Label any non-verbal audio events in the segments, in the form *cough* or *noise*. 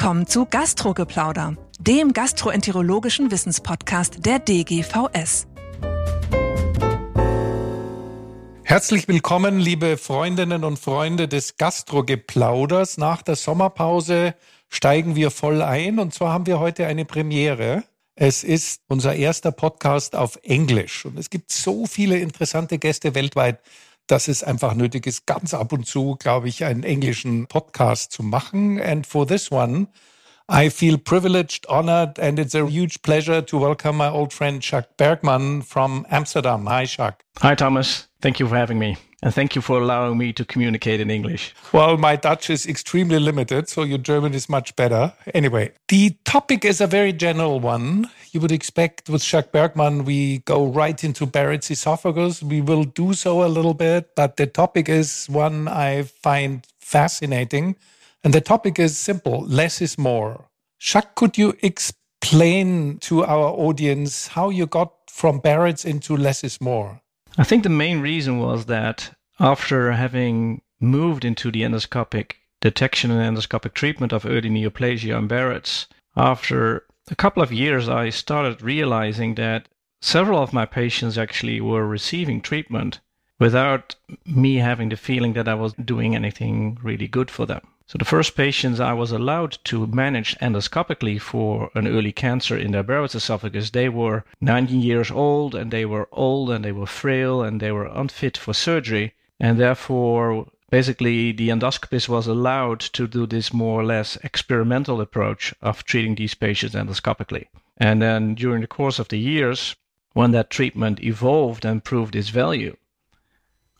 Willkommen zu Gastrogeplauder, dem gastroenterologischen Wissenspodcast der DGVS. Herzlich willkommen, liebe Freundinnen und Freunde des Gastrogeplauders. Nach der Sommerpause steigen wir voll ein und zwar haben wir heute eine Premiere. Es ist unser erster Podcast auf Englisch und es gibt so viele interessante Gäste weltweit, dass es einfach nötig ist, ganz ab und zu, glaube ich, einen englischen Podcast zu machen. And for this one, I feel privileged, honored, and it's a huge pleasure to welcome my old friend Chuck Bergman from Amsterdam. Hi, Chuck. Hi, Thomas. Thank you for having me. And thank you for allowing me to communicate in English. Well, my Dutch is extremely limited, so your German is much better. Anyway, the topic is a very general one. You would expect with Jacques Bergman, we go right into Barrett's esophagus. We will do so a little bit, but the topic is one I find fascinating. And the topic is simple less is more. Jacques, could you explain to our audience how you got from Barrett's into less is more? I think the main reason was that after having moved into the endoscopic detection and endoscopic treatment of early neoplasia and Barrett's, after a couple of years, I started realizing that several of my patients actually were receiving treatment without me having the feeling that I was doing anything really good for them. So the first patients I was allowed to manage endoscopically for an early cancer in their Barrett's esophagus, they were 19 years old and they were old and they were frail and they were unfit for surgery. And therefore, basically, the endoscopist was allowed to do this more or less experimental approach of treating these patients endoscopically. And then during the course of the years, when that treatment evolved and proved its value,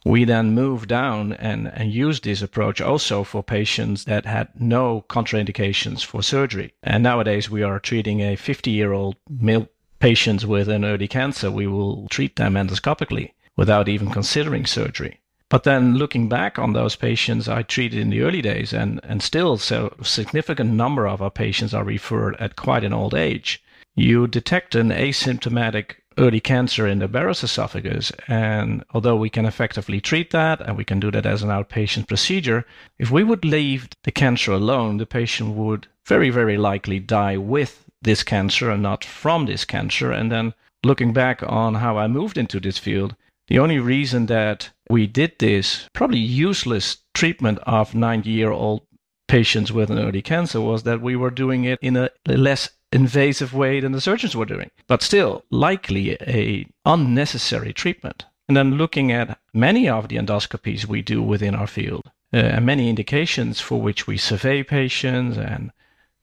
we then moved down and, and used this approach also for patients that had no contraindications for surgery. And nowadays we are treating a 50 year old male patient with an early cancer. We will treat them endoscopically without even considering surgery. But then looking back on those patients I treated in the early days, and, and still so significant number of our patients are referred at quite an old age, you detect an asymptomatic early cancer in the Barrett's esophagus. And although we can effectively treat that and we can do that as an outpatient procedure, if we would leave the cancer alone, the patient would very, very likely die with this cancer and not from this cancer. And then looking back on how I moved into this field, the only reason that we did this probably useless treatment of 90 year old patients with an early cancer was that we were doing it in a less invasive way than the surgeons were doing, but still likely a unnecessary treatment. And then looking at many of the endoscopies we do within our field, uh, and many indications for which we survey patients and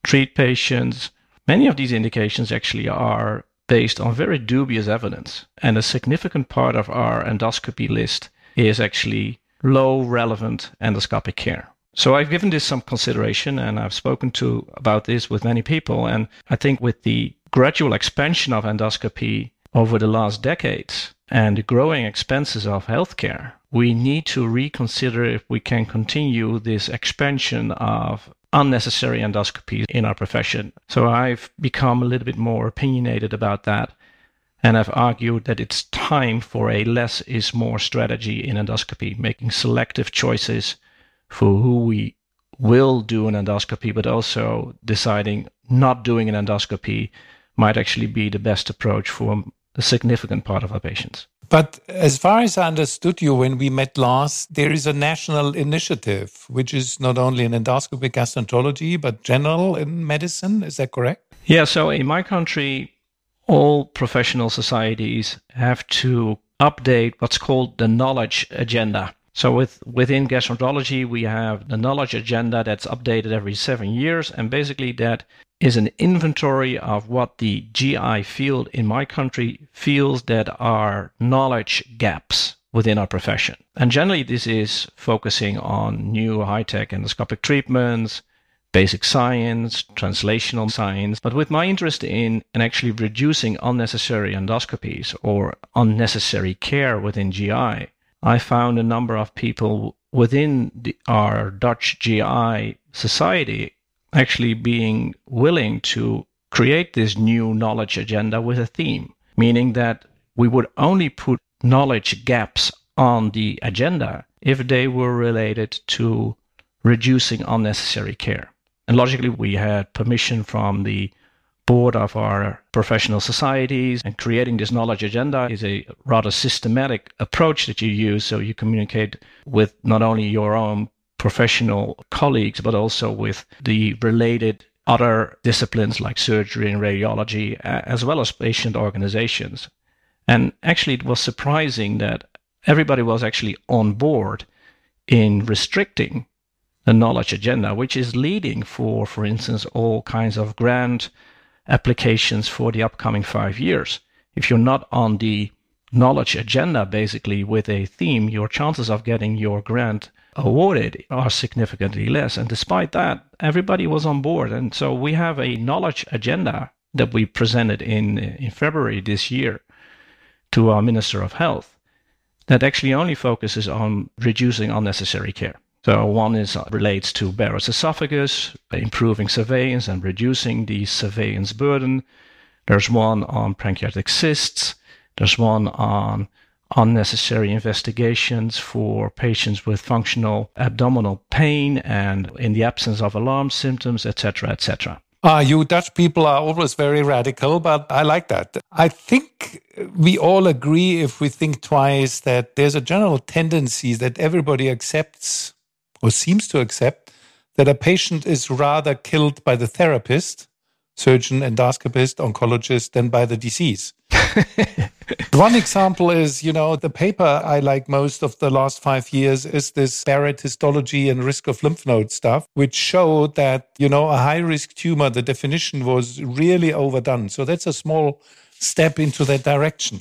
treat patients, many of these indications actually are based on very dubious evidence. And a significant part of our endoscopy list is actually low relevant endoscopic care. So I've given this some consideration and I've spoken to about this with many people. And I think with the gradual expansion of endoscopy over the last decades and the growing expenses of healthcare, we need to reconsider if we can continue this expansion of unnecessary endoscopy in our profession. So I've become a little bit more opinionated about that. And I've argued that it's time for a less is more strategy in endoscopy, making selective choices for who we will do an endoscopy, but also deciding not doing an endoscopy might actually be the best approach for a significant part of our patients. But as far as I understood you when we met last, there is a national initiative, which is not only in endoscopic gastroenterology, but general in medicine. Is that correct? Yeah. So in my country, all professional societies have to update what's called the knowledge agenda. So with within gastroenterology, we have the knowledge agenda that's updated every seven years, and basically that is an inventory of what the GI field in my country feels that are knowledge gaps within our profession. And generally, this is focusing on new high-tech endoscopic treatments, basic science, translational science. But with my interest in, in actually reducing unnecessary endoscopies or unnecessary care within GI, I found a number of people within the, our Dutch GI society actually being willing to create this new knowledge agenda with a theme, meaning that we would only put knowledge gaps on the agenda if they were related to reducing unnecessary care. And logically, we had permission from the board of our professional societies and creating this knowledge agenda is a rather systematic approach that you use. So you communicate with not only your own professional colleagues but also with the related other disciplines like surgery and radiology as well as patient organizations. And actually it was surprising that everybody was actually on board in restricting the knowledge agenda which is leading for for instance all kinds of grant applications for the upcoming five years. If you're not on the knowledge agenda, basically, with a theme, your chances of getting your grant awarded are significantly less. And despite that, everybody was on board. And so we have a knowledge agenda that we presented in, in February this year to our Minister of Health that actually only focuses on reducing unnecessary care. So one is uh, relates to Barrett's esophagus, improving surveillance and reducing the surveillance burden. There's one on pancreatic cysts. There's one on unnecessary investigations for patients with functional abdominal pain and in the absence of alarm symptoms, etc., etc. Ah, you Dutch people are always very radical, but I like that. I think we all agree, if we think twice, that there's a general tendency that everybody accepts or seems to accept that a patient is rather killed by the therapist, surgeon, endoscopist, oncologist than by the disease. *laughs* One example is, you know, the paper I like most of the last five years is this Barrett histology and risk of lymph node stuff, which showed that, you know, a high risk tumor, the definition was really overdone. So that's a small step into that direction.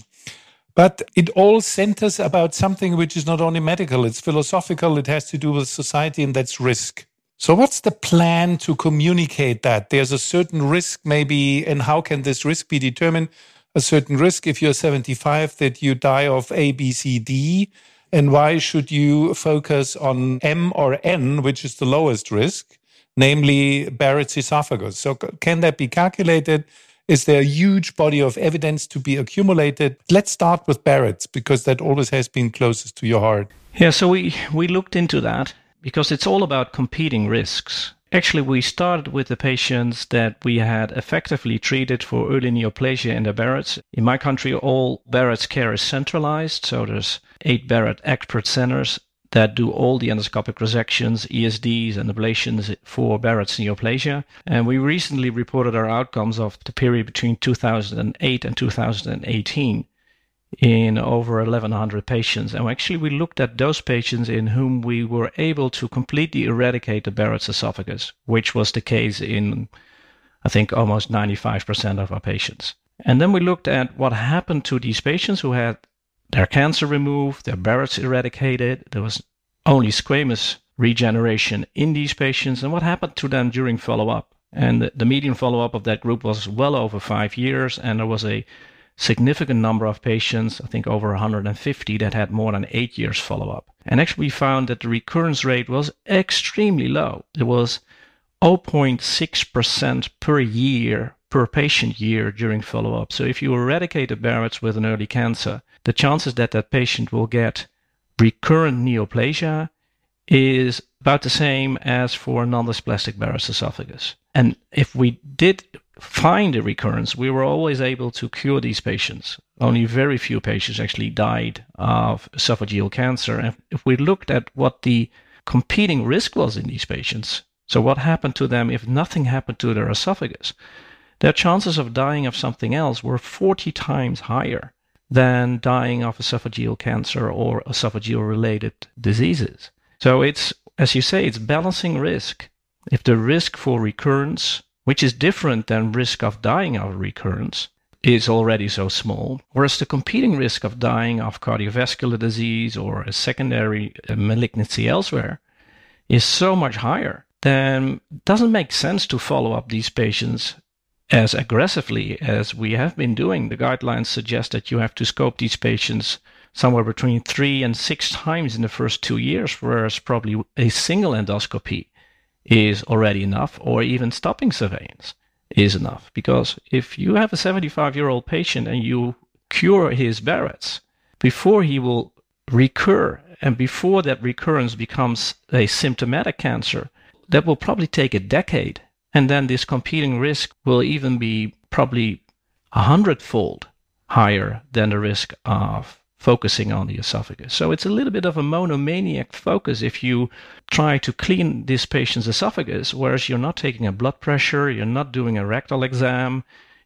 But it all centers about something which is not only medical, it's philosophical, it has to do with society, and that's risk. So, what's the plan to communicate that? There's a certain risk, maybe, and how can this risk be determined? A certain risk if you're 75 that you die of A, B, C, D. And why should you focus on M or N, which is the lowest risk, namely Barrett's esophagus? So, can that be calculated? Is there a huge body of evidence to be accumulated? Let's start with Barrett's because that always has been closest to your heart. Yeah, so we, we looked into that because it's all about competing risks. Actually, we started with the patients that we had effectively treated for early neoplasia in the Barrett's. In my country, all Barrett's care is centralized, so there's eight Barrett expert centers that do all the endoscopic resections, ESDs, and ablations for Barrett's neoplasia. And we recently reported our outcomes of the period between 2008 and 2018 in over 1100 patients. And actually, we looked at those patients in whom we were able to completely eradicate the Barrett's esophagus, which was the case in, I think, almost 95% of our patients. And then we looked at what happened to these patients who had their cancer removed, their Barrett's eradicated. There was only squamous regeneration in these patients, and what happened to them during follow up. And the, median follow up of that group was well over five years, and there was a significant number of patients, I think over 150, that had more than eight years follow up. And actually, we found that the recurrence rate was extremely low. It was 0.6% per year per patient year during follow up. So if you eradicate the Barrett's with an early cancer, the chances that that patient will get recurrent neoplasia is about the same as for non-dysplastic Barrett's esophagus. And if we did find a recurrence, we were always able to cure these patients. Only very few patients actually died of esophageal cancer. And if we looked at what the competing risk was in these patients, so what happened to them if nothing happened to their esophagus, their chances of dying of something else were 40 times higher than dying of esophageal cancer or esophageal related diseases. So it's, as you say, it's balancing risk. If the risk for recurrence, which is different than risk of dying of recurrence, is already so small, whereas the competing risk of dying of cardiovascular disease or a secondary uh, malignancy elsewhere is so much higher, then it doesn't make sense to follow up these patients as aggressively as we have been doing. The guidelines suggest that you have to scope these patients somewhere between three and six times in the first two years, whereas probably a single endoscopy is already enough, or even stopping surveillance is enough. Because if you have a 75 year old patient and you cure his Barrett's before he will recur, and before that recurrence becomes a symptomatic cancer, that will probably take a decade. And then this competing risk will even be probably a hundredfold higher than the risk of focusing on the esophagus. So it's a little bit of a monomaniac focus if you try to clean this patient's esophagus, whereas you're not taking a blood pressure, you're not doing a rectal exam,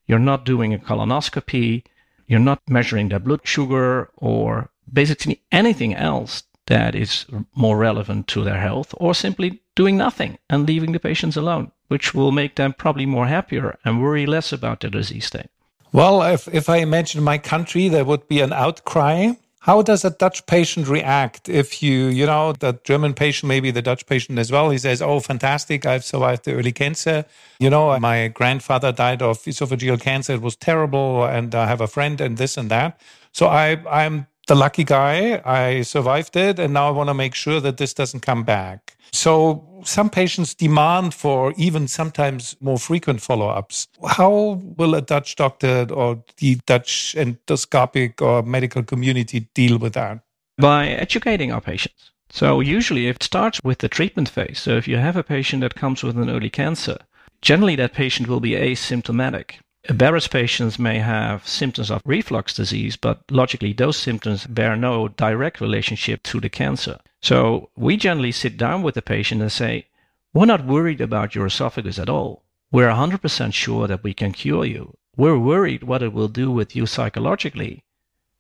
you're not doing a colonoscopy, you're not measuring their blood sugar or basically anything else that is more relevant to their health, or simply doing nothing and leaving the patients alone, which will make them probably more happier and worry less about their disease state. Well, if, if I imagine my country, there would be an outcry. How does a Dutch patient react if you, you know, the German patient, maybe the Dutch patient as well, he says, Oh, fantastic, I've survived the early cancer. You know, my grandfather died of esophageal cancer. It was terrible. And I have a friend and this and that. So I, I'm the lucky guy. I survived it. And now I want to make sure that this doesn't come back. So some patients demand for even sometimes more frequent follow-ups. How will a Dutch doctor or the Dutch endoscopic or medical community deal with that? By educating our patients. So usually it starts with the treatment phase. So if you have a patient that comes with an early cancer, generally that patient will be asymptomatic. Barrett's patients may have symptoms of reflux disease, but logically those symptoms bear no direct relationship to the cancer. So we generally sit down with the patient and say, we're not worried about your esophagus at all. We're 100% sure that we can cure you. We're worried what it will do with you psychologically,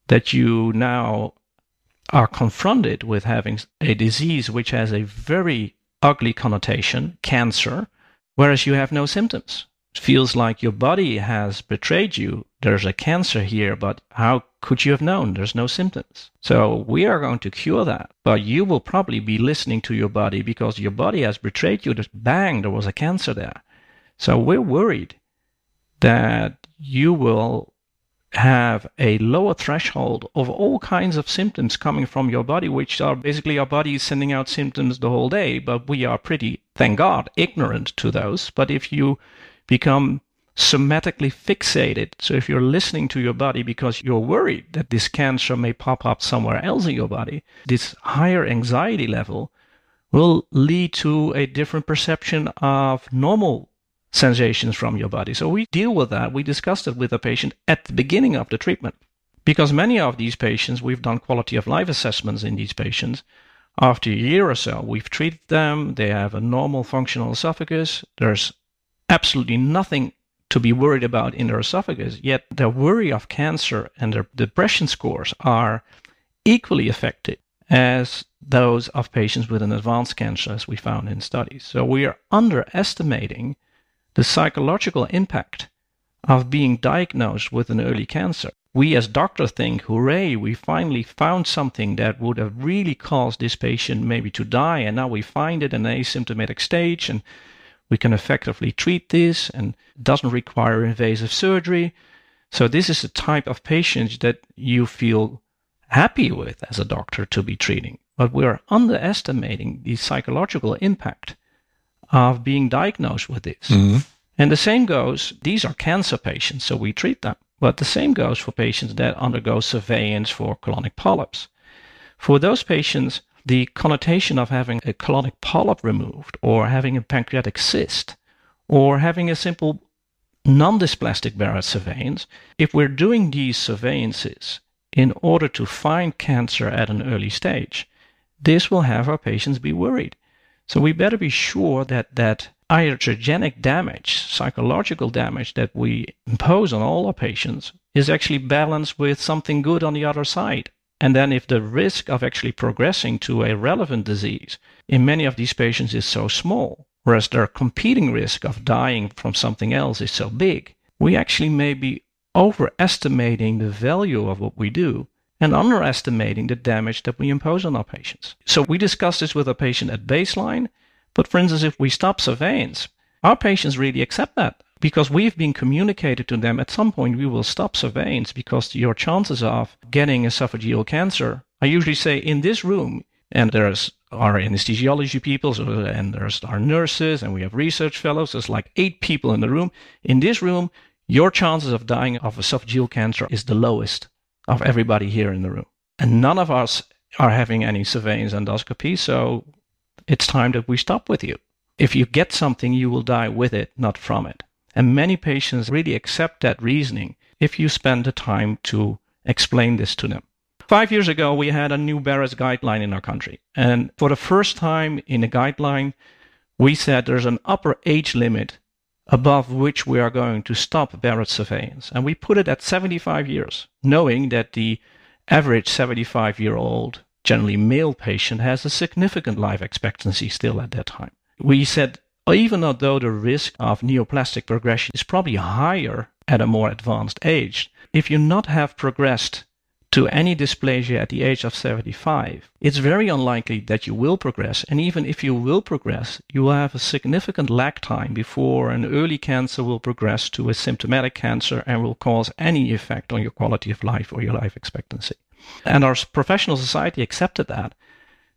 that you now are confronted with having a disease which has a very ugly connotation, cancer, whereas you have no symptoms It feels like your body has betrayed you. There's a cancer here, but how could you have known? There's no symptoms. So we are going to cure that. But you will probably be listening to your body because your body has betrayed you. Just bang, there was a cancer there. So we're worried that you will have a lower threshold of all kinds of symptoms coming from your body, which are basically our body is sending out symptoms the whole day, but we are pretty, thank God, ignorant to those. But if you become somatically fixated. So if you're listening to your body because you're worried that this cancer may pop up somewhere else in your body, this higher anxiety level will lead to a different perception of normal sensations from your body. So we deal with that. We discussed it with the patient at the beginning of the treatment. Because many of these patients, we've done quality of life assessments in these patients. After a year or so, we've treated them. They have a normal functional esophagus. There's absolutely nothing to be worried about in their esophagus, yet their worry of cancer and their depression scores are equally affected as those of patients with an advanced cancer, as we found in studies. So we are underestimating the psychological impact of being diagnosed with an early cancer. We as doctors think, hooray, we finally found something that would have really caused this patient maybe to die, and now we find it in an asymptomatic stage, and we can effectively treat this and doesn't require invasive surgery. So this is the type of patient that you feel happy with as a doctor to be treating. But we're underestimating the psychological impact of being diagnosed with this. Mm-hmm. And the same goes, these are cancer patients, so we treat them. But the same goes for patients that undergo surveillance for colonic polyps. For those patients, the connotation of having a colonic polyp removed or having a pancreatic cyst or having a simple non-dysplastic Barrett surveillance, if we're doing these surveillances in order to find cancer at an early stage, this will have our patients be worried. So we better be sure that that iatrogenic damage, psychological damage that we impose on all our patients is actually balanced with something good on the other side. And then if the risk of actually progressing to a relevant disease in many of these patients is so small, whereas their competing risk of dying from something else is so big, we actually may be overestimating the value of what we do and underestimating the damage that we impose on our patients. So we discuss this with a patient at baseline, but for instance, if we stop surveillance, our patients really accept that because we've been communicated to them at some point we will stop surveillance because your chances of getting esophageal cancer, I usually say in this room, and there's our anesthesiology people, and there's our nurses, and we have research fellows. There's like eight people in the room. In this room, your chances of dying of esophageal cancer is the lowest of everybody here in the room. And none of us are having any surveillance endoscopy, so it's time that we stop with you. if you get something, you will die with it, not from it. And many patients really accept that reasoning if you spend the time to explain this to them. Five years ago, we had a new Barrett's guideline in our country. And for the first time in the guideline, we said there's an upper age limit above which we are going to stop Barrett's surveillance. And we put it at 75 years, knowing that the average 75 year old, generally male patient, has a significant life expectancy still at that time. We said, even though the risk of neoplastic progression is probably higher at a more advanced age, if you not have progressed to any dysplasia at the age of 75, it's very unlikely that you will progress. And even if you will progress, you will have a significant lag time before an early cancer will progress to a symptomatic cancer and will cause any effect on your quality of life or your life expectancy. And our professional society accepted that.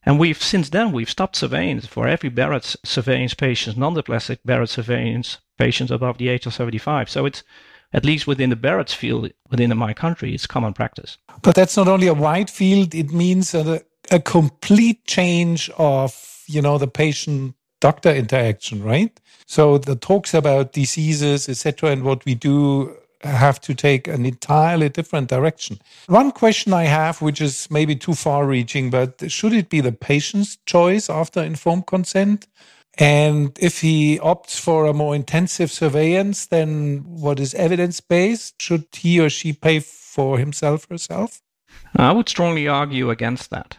And we've since then we've stopped surveillance for every Barrett's surveillance patient, non-dysplastic Barrett surveillance patients above the age of 75. So it's at least within the Barrett's field within my country, it's common practice. But that's not only a wide field; it means a, a complete change of you know the patient doctor interaction, right? So the talks about diseases, etc., and what we do have to take an entirely different direction. One question I have, which is maybe too far reaching, but should it be the patient's choice after informed consent? And if he opts for a more intensive surveillance than what is evidence based, should he or she pay for himself or herself? I would strongly argue against that.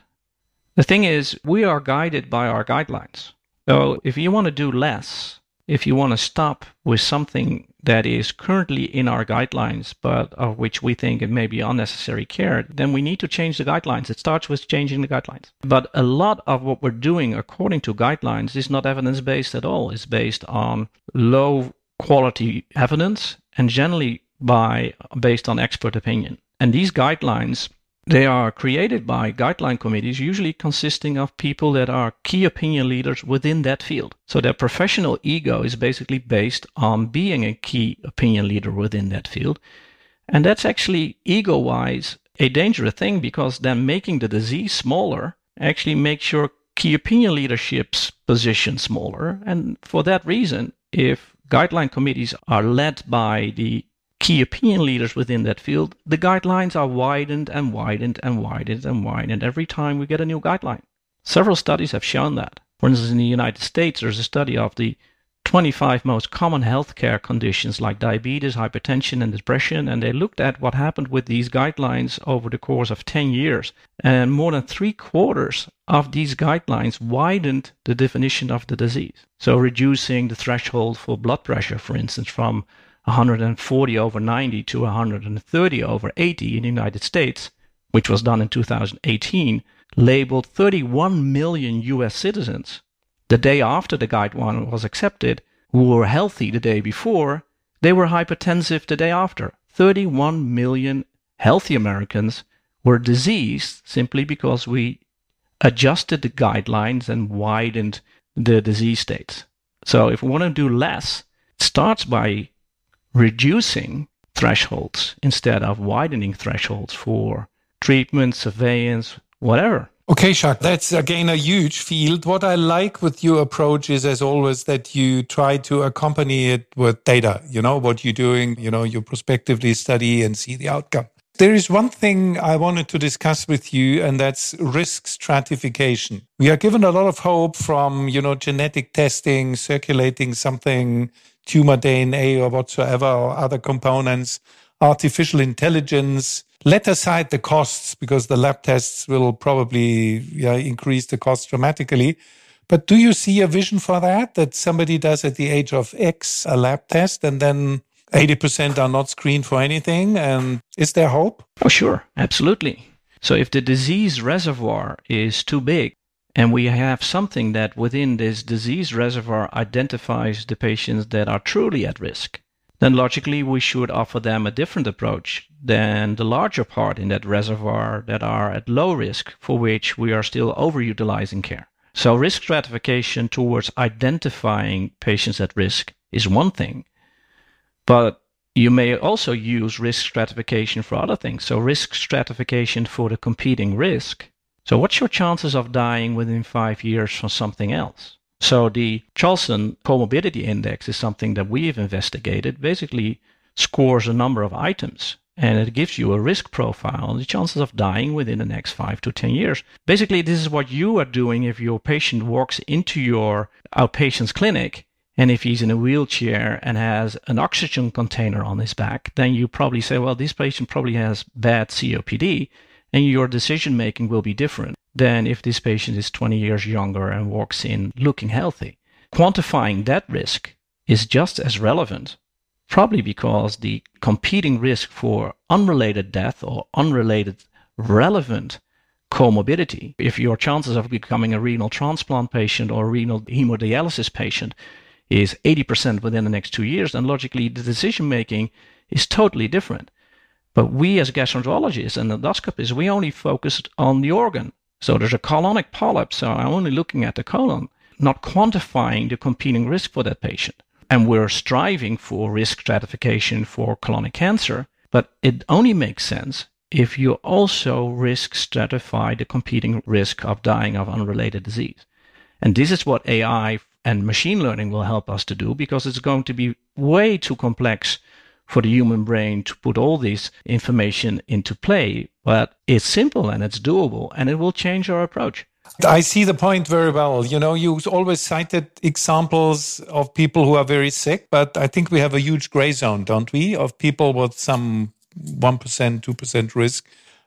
The thing is, we are guided by our guidelines. So if you want to do less, if you want to stop with something that is currently in our guidelines, but of which we think it may be unnecessary care, then we need to change the guidelines. It starts with changing the guidelines. But a lot of what we're doing according to guidelines is not evidence based at all. It's based on low quality evidence and generally by based on expert opinion. And these guidelines they are created by guideline committees, usually consisting of people that are key opinion leaders within that field. So their professional ego is basically based on being a key opinion leader within that field. And that's actually ego wise a dangerous thing because then making the disease smaller actually makes your key opinion leadership's position smaller. And for that reason, if guideline committees are led by the key opinion leaders within that field, the guidelines are widened and widened and widened and widened every time we get a new guideline. Several studies have shown that. For instance, in the United States, there's a study of the 25 most common healthcare conditions like diabetes, hypertension, and depression, and they looked at what happened with these guidelines over the course of 10 years. And more than three quarters of these guidelines widened the definition of the disease. So, reducing the threshold for blood pressure, for instance, from 140 over 90 to 130 over 80 in the United States, which was done in 2018, labeled 31 million US citizens the day after the guideline was accepted who were healthy the day before, they were hypertensive the day after. 31 million healthy Americans were diseased simply because we adjusted the guidelines and widened the disease states. So if we want to do less, it starts by reducing thresholds instead of widening thresholds for treatment, surveillance, whatever. Okay, Jacques, that's again a huge field. What I like with your approach is, as always, that you try to accompany it with data. You know, what you're doing, you know, you prospectively study and see the outcome. There is one thing I wanted to discuss with you, and that's risk stratification. We are given a lot of hope from, you know, genetic testing, circulating something tumor DNA or whatsoever, or other components, artificial intelligence. Let aside the costs because the lab tests will probably yeah, increase the cost dramatically. But do you see a vision for that? That somebody does at the age of X a lab test and then 80% are not screened for anything? And is there hope? Oh, sure. Absolutely. So if the disease reservoir is too big, and we have something that within this disease reservoir identifies the patients that are truly at risk, then logically we should offer them a different approach than the larger part in that reservoir that are at low risk for which we are still overutilizing care. So risk stratification towards identifying patients at risk is one thing, but you may also use risk stratification for other things. So risk stratification for the competing risk so, what's your chances of dying within five years from something else? So the Charlson Comorbidity Index is something that we've investigated. Basically, scores a number of items and it gives you a risk profile on the chances of dying within the next five to 10 years. Basically, this is what you are doing if your patient walks into your outpatient's clinic. And if he's in a wheelchair and has an oxygen container on his back, then you probably say, well, this patient probably has bad COPD, and your decision making will be different than if this patient is 20 years younger and walks in looking healthy. Quantifying that risk is just as relevant probably because the competing risk for unrelated death or unrelated relevant comorbidity, if your chances of becoming a renal transplant patient or renal hemodialysis patient is 80% within the next two years, then logically the decision making is totally different. But we as gastroenterologists and endoscopists, we only focused on the organ. So there's a colonic polyp, so I'm only looking at the colon, not quantifying the competing risk for that patient and we're striving for risk stratification for colonic cancer, but it only makes sense if you also risk stratify the competing risk of dying of unrelated disease. And this is what AI and machine learning will help us to do because it's going to be way too complex for the human brain to put all this information into play. But it's simple and it's doable and it will change our approach. I see the point very well. You know, you always cited examples of people who are very sick, but I think we have a huge gray zone, don't we? Of people with some 1%, 2% risk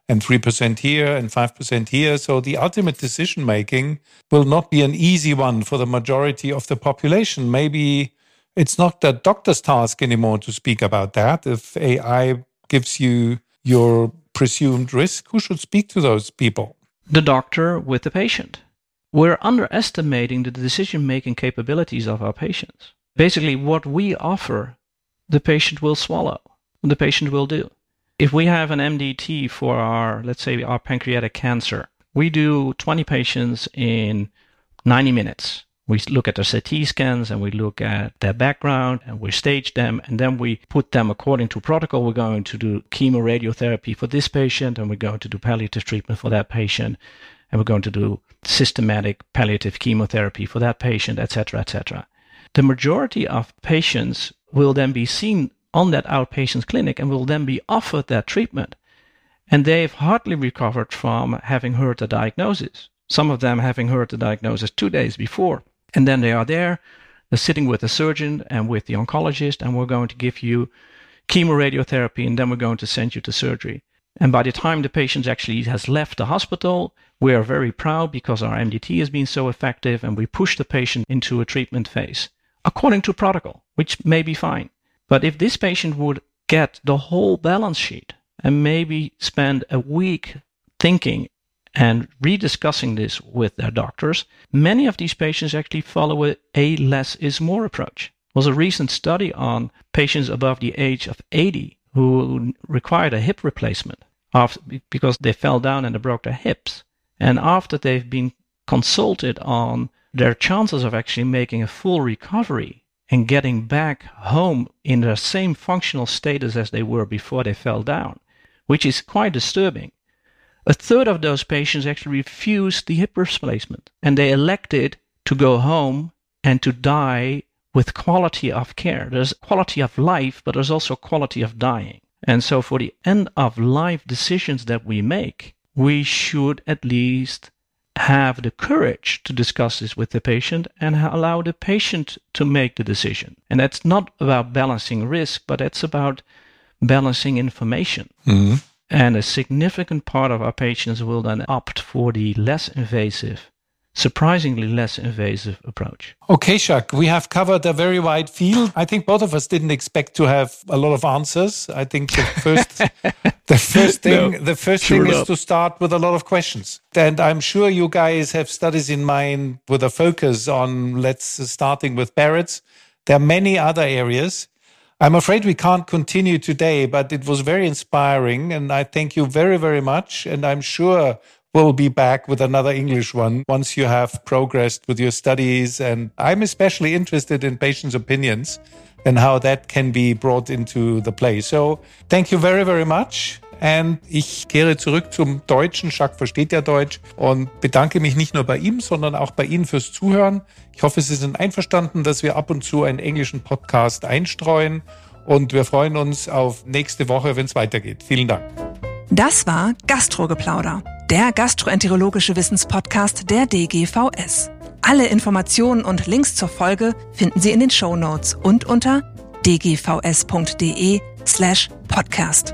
and 3% here and 5% here. So the ultimate decision making will not be an easy one for the majority of the population. Maybe it's not the doctor's task anymore to speak about that. If AI gives you your presumed risk, who should speak to those people? the doctor with the patient. We're underestimating the decision making capabilities of our patients. Basically, what we offer, the patient will swallow, the patient will do. If we have an MDT for our, let's say, our pancreatic cancer, we do 20 patients in 90 minutes. We look at their CT scans and we look at their background and we stage them and then we put them according to protocol. We're going to do chemoradiotherapy for this patient and we're going to do palliative treatment for that patient and we're going to do systematic palliative chemotherapy for that patient, etc., etc. The majority of patients will then be seen on that outpatient clinic and will then be offered that treatment. And they've hardly recovered from having heard the diagnosis. Some of them having heard the diagnosis two days before. And then they are there, they're sitting with the surgeon and with the oncologist, and we're going to give you chemoradiotherapy, and then we're going to send you to surgery. And by the time the patient actually has left the hospital, we are very proud because our MDT has been so effective and we push the patient into a treatment phase according to protocol, which may be fine. But if this patient would get the whole balance sheet and maybe spend a week thinking and rediscussing this with their doctors, many of these patients actually follow a, a less is more approach. There was a recent study on patients above the age of 80 who required a hip replacement after, because they fell down and they broke their hips. And after they've been consulted on their chances of actually making a full recovery and getting back home in the same functional status as they were before they fell down, which is quite disturbing. A third of those patients actually refused the hip replacement and they elected to go home and to die with quality of care. There's quality of life, but there's also quality of dying. And so for the end of life decisions that we make, we should at least have the courage to discuss this with the patient and allow the patient to make the decision. And that's not about balancing risk, but it's about balancing information. Mm-hmm. And a significant part of our patients will then opt for the less invasive, surprisingly less invasive approach. Okay, Jacques, we have covered a very wide field. I think both of us didn't expect to have a lot of answers. I think the *laughs* first, the first thing, no, the first sure thing is to start with a lot of questions. And I'm sure you guys have studies in mind with a focus on let's starting with Barrett's. There are many other areas. I'm afraid we can't continue today, but it was very inspiring. And I thank you very, very much. And I'm sure we'll be back with another English one once you have progressed with your studies. And I'm especially interested in patients' opinions and how that can be brought into the play. So thank you very, very much. Und ich kehre zurück zum Deutschen. Jacques versteht ja Deutsch und bedanke mich nicht nur bei ihm, sondern auch bei Ihnen fürs Zuhören. Ich hoffe, Sie sind einverstanden, dass wir ab und zu einen englischen Podcast einstreuen. Und wir freuen uns auf nächste Woche, wenn es weitergeht. Vielen Dank. Das war Gastrogeplauder, der gastroenterologische Wissenspodcast der DGVS. Alle Informationen und Links zur Folge finden Sie in den Show Notes und unter dgvs.de slash podcast.